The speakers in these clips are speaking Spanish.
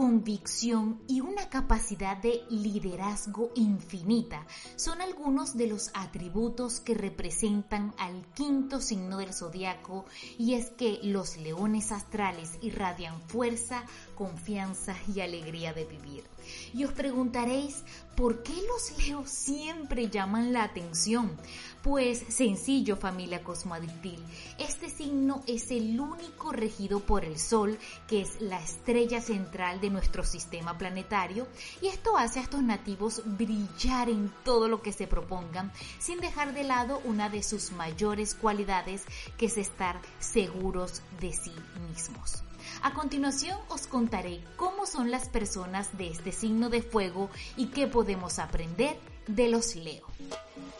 convicción y una capacidad de liderazgo infinita son algunos de los atributos que representan al quinto signo del zodiaco y es que los leones astrales irradian fuerza, confianza y alegría de vivir. Y os preguntaréis, ¿por qué los leos siempre llaman la atención? Pues sencillo familia cosmoadictil, este signo es el único regido por el Sol, que es la estrella central de nuestro sistema planetario, y esto hace a estos nativos brillar en todo lo que se propongan, sin dejar de lado una de sus mayores cualidades, que es estar seguros de sí mismos. A continuación os contaré cómo son las personas de este signo de fuego y qué podemos aprender de los Leo.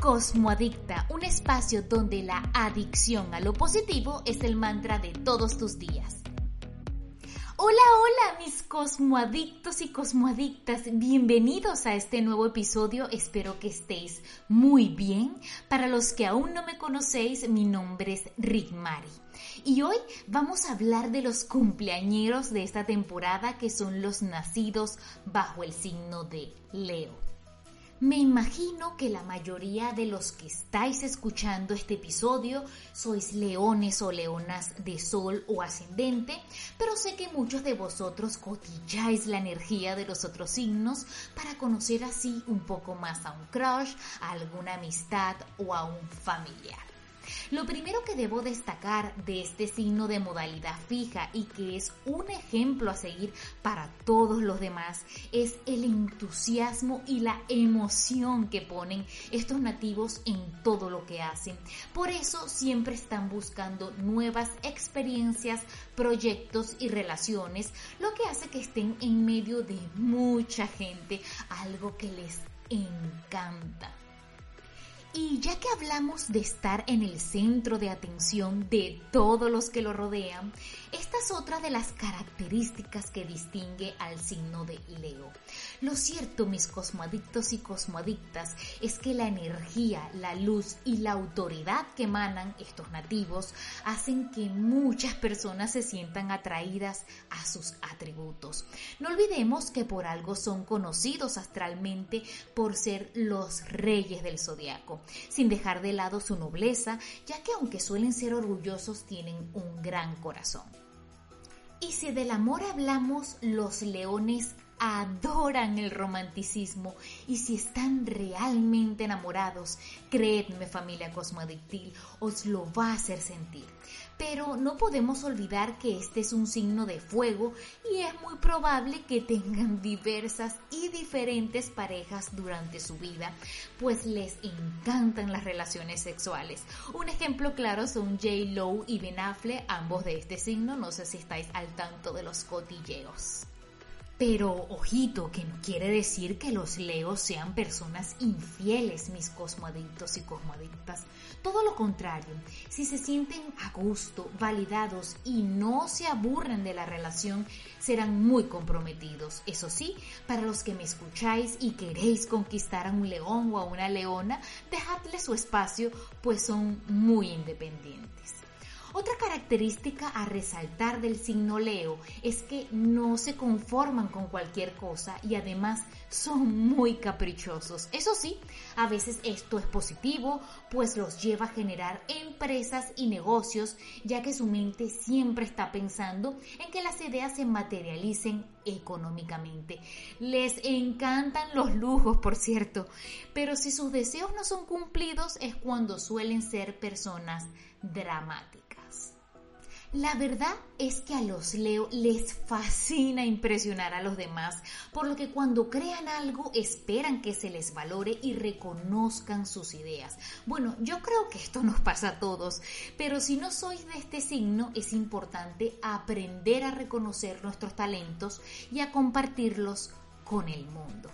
Cosmoadicta, un espacio donde la adicción a lo positivo es el mantra de todos tus días. Hola, hola mis cosmoadictos y cosmoadictas, bienvenidos a este nuevo episodio, espero que estéis muy bien. Para los que aún no me conocéis, mi nombre es Rick Mari. Y hoy vamos a hablar de los cumpleañeros de esta temporada que son los nacidos bajo el signo de Leo. Me imagino que la mayoría de los que estáis escuchando este episodio sois leones o leonas de sol o ascendente, pero sé que muchos de vosotros cotilláis la energía de los otros signos para conocer así un poco más a un crush, a alguna amistad o a un familiar. Lo primero que debo destacar de este signo de modalidad fija y que es un ejemplo a seguir para todos los demás es el entusiasmo y la emoción que ponen estos nativos en todo lo que hacen. Por eso siempre están buscando nuevas experiencias, proyectos y relaciones, lo que hace que estén en medio de mucha gente, algo que les encanta. Y ya que hablamos de estar en el centro de atención de todos los que lo rodean, esta es otra de las características que distingue al signo de Leo. Lo cierto, mis cosmoadictos y cosmoadictas, es que la energía, la luz y la autoridad que emanan estos nativos hacen que muchas personas se sientan atraídas a sus atributos. No olvidemos que por algo son conocidos astralmente por ser los reyes del zodiaco, sin dejar de lado su nobleza, ya que aunque suelen ser orgullosos, tienen un gran corazón. Y si del amor hablamos, los leones adoran el romanticismo y si están realmente enamorados, creedme familia cosmoadictil, os lo va a hacer sentir. Pero no podemos olvidar que este es un signo de fuego y es muy probable que tengan diversas y diferentes parejas durante su vida, pues les encantan las relaciones sexuales. Un ejemplo claro son J. Lowe y Ben Affleck, ambos de este signo, no sé si estáis al tanto de los cotilleos. Pero ojito, que no quiere decir que los leos sean personas infieles, mis cosmoadictos y cosmoadictas. Todo lo contrario, si se sienten a gusto, validados y no se aburren de la relación, serán muy comprometidos. Eso sí, para los que me escucháis y queréis conquistar a un león o a una leona, dejadle su espacio, pues son muy independientes. Otra característica a resaltar del signo Leo es que no se conforman con cualquier cosa y además son muy caprichosos. Eso sí, a veces esto es positivo, pues los lleva a generar empresas y negocios, ya que su mente siempre está pensando en que las ideas se materialicen económicamente. Les encantan los lujos, por cierto, pero si sus deseos no son cumplidos es cuando suelen ser personas dramáticas. La verdad es que a los Leo les fascina impresionar a los demás, por lo que cuando crean algo esperan que se les valore y reconozcan sus ideas. Bueno, yo creo que esto nos pasa a todos, pero si no sois de este signo es importante aprender a reconocer nuestros talentos y a compartirlos con el mundo.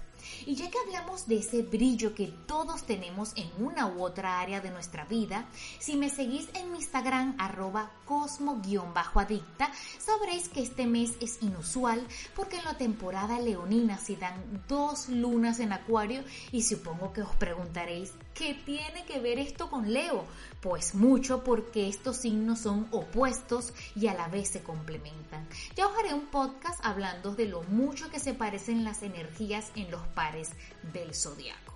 Y ya que hablamos de ese brillo que todos tenemos en una u otra área de nuestra vida, si me seguís en mi Instagram arroba cosmo-adicta, sabréis que este mes es inusual porque en la temporada leonina se dan dos lunas en acuario y supongo que os preguntaréis, ¿qué tiene que ver esto con Leo? Pues mucho porque estos signos son opuestos y a la vez se complementan. Ya os haré un podcast hablando de lo mucho que se parecen las energías en los pares del zodiaco.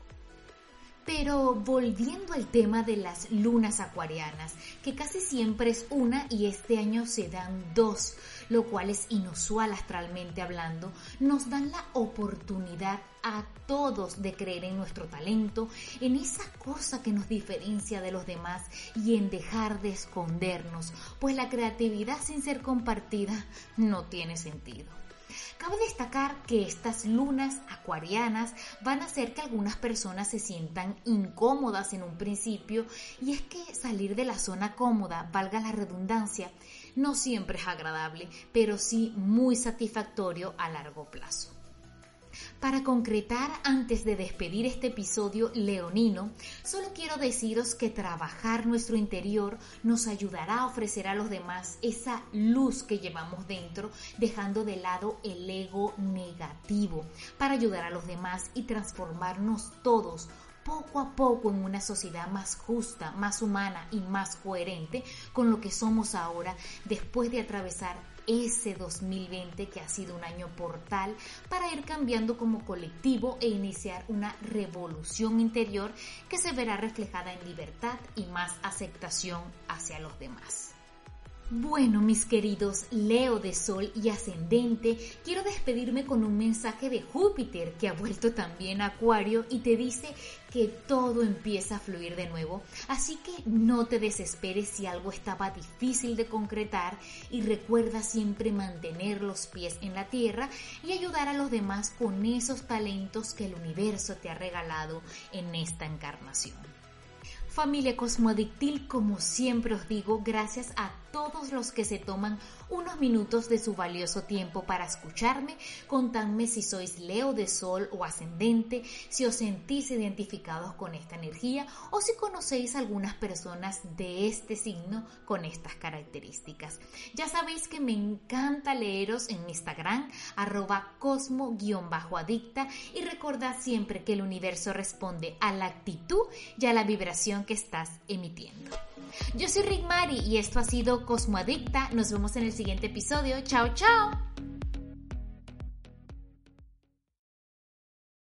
Pero volviendo al tema de las lunas acuarianas, que casi siempre es una y este año se dan dos, lo cual es inusual astralmente hablando, nos dan la oportunidad a todos de creer en nuestro talento, en esa cosa que nos diferencia de los demás y en dejar de escondernos, pues la creatividad sin ser compartida no tiene sentido. Cabe destacar que estas lunas acuarianas van a hacer que algunas personas se sientan incómodas en un principio y es que salir de la zona cómoda, valga la redundancia, no siempre es agradable, pero sí muy satisfactorio a largo plazo. Para concretar, antes de despedir este episodio leonino, solo quiero deciros que trabajar nuestro interior nos ayudará a ofrecer a los demás esa luz que llevamos dentro, dejando de lado el ego negativo, para ayudar a los demás y transformarnos todos poco a poco en una sociedad más justa, más humana y más coherente con lo que somos ahora después de atravesar ese 2020 que ha sido un año portal para ir cambiando como colectivo e iniciar una revolución interior que se verá reflejada en libertad y más aceptación hacia los demás. Bueno, mis queridos Leo de Sol y Ascendente, quiero despedirme con un mensaje de Júpiter que ha vuelto también a Acuario y te dice que todo empieza a fluir de nuevo. Así que no te desesperes si algo estaba difícil de concretar y recuerda siempre mantener los pies en la tierra y ayudar a los demás con esos talentos que el universo te ha regalado en esta encarnación. Familia Cosmoadictil, como siempre os digo, gracias a todos los que se toman unos minutos de su valioso tiempo para escucharme. Contadme si sois Leo de Sol o Ascendente, si os sentís identificados con esta energía o si conocéis algunas personas de este signo con estas características. Ya sabéis que me encanta leeros en Instagram, arroba cosmo-adicta y recordad siempre que el universo responde a la actitud y a la vibración que estás emitiendo. Yo soy Rick Mari y esto ha sido Cosmoadicta. Nos vemos en el siguiente episodio. Chao, chao.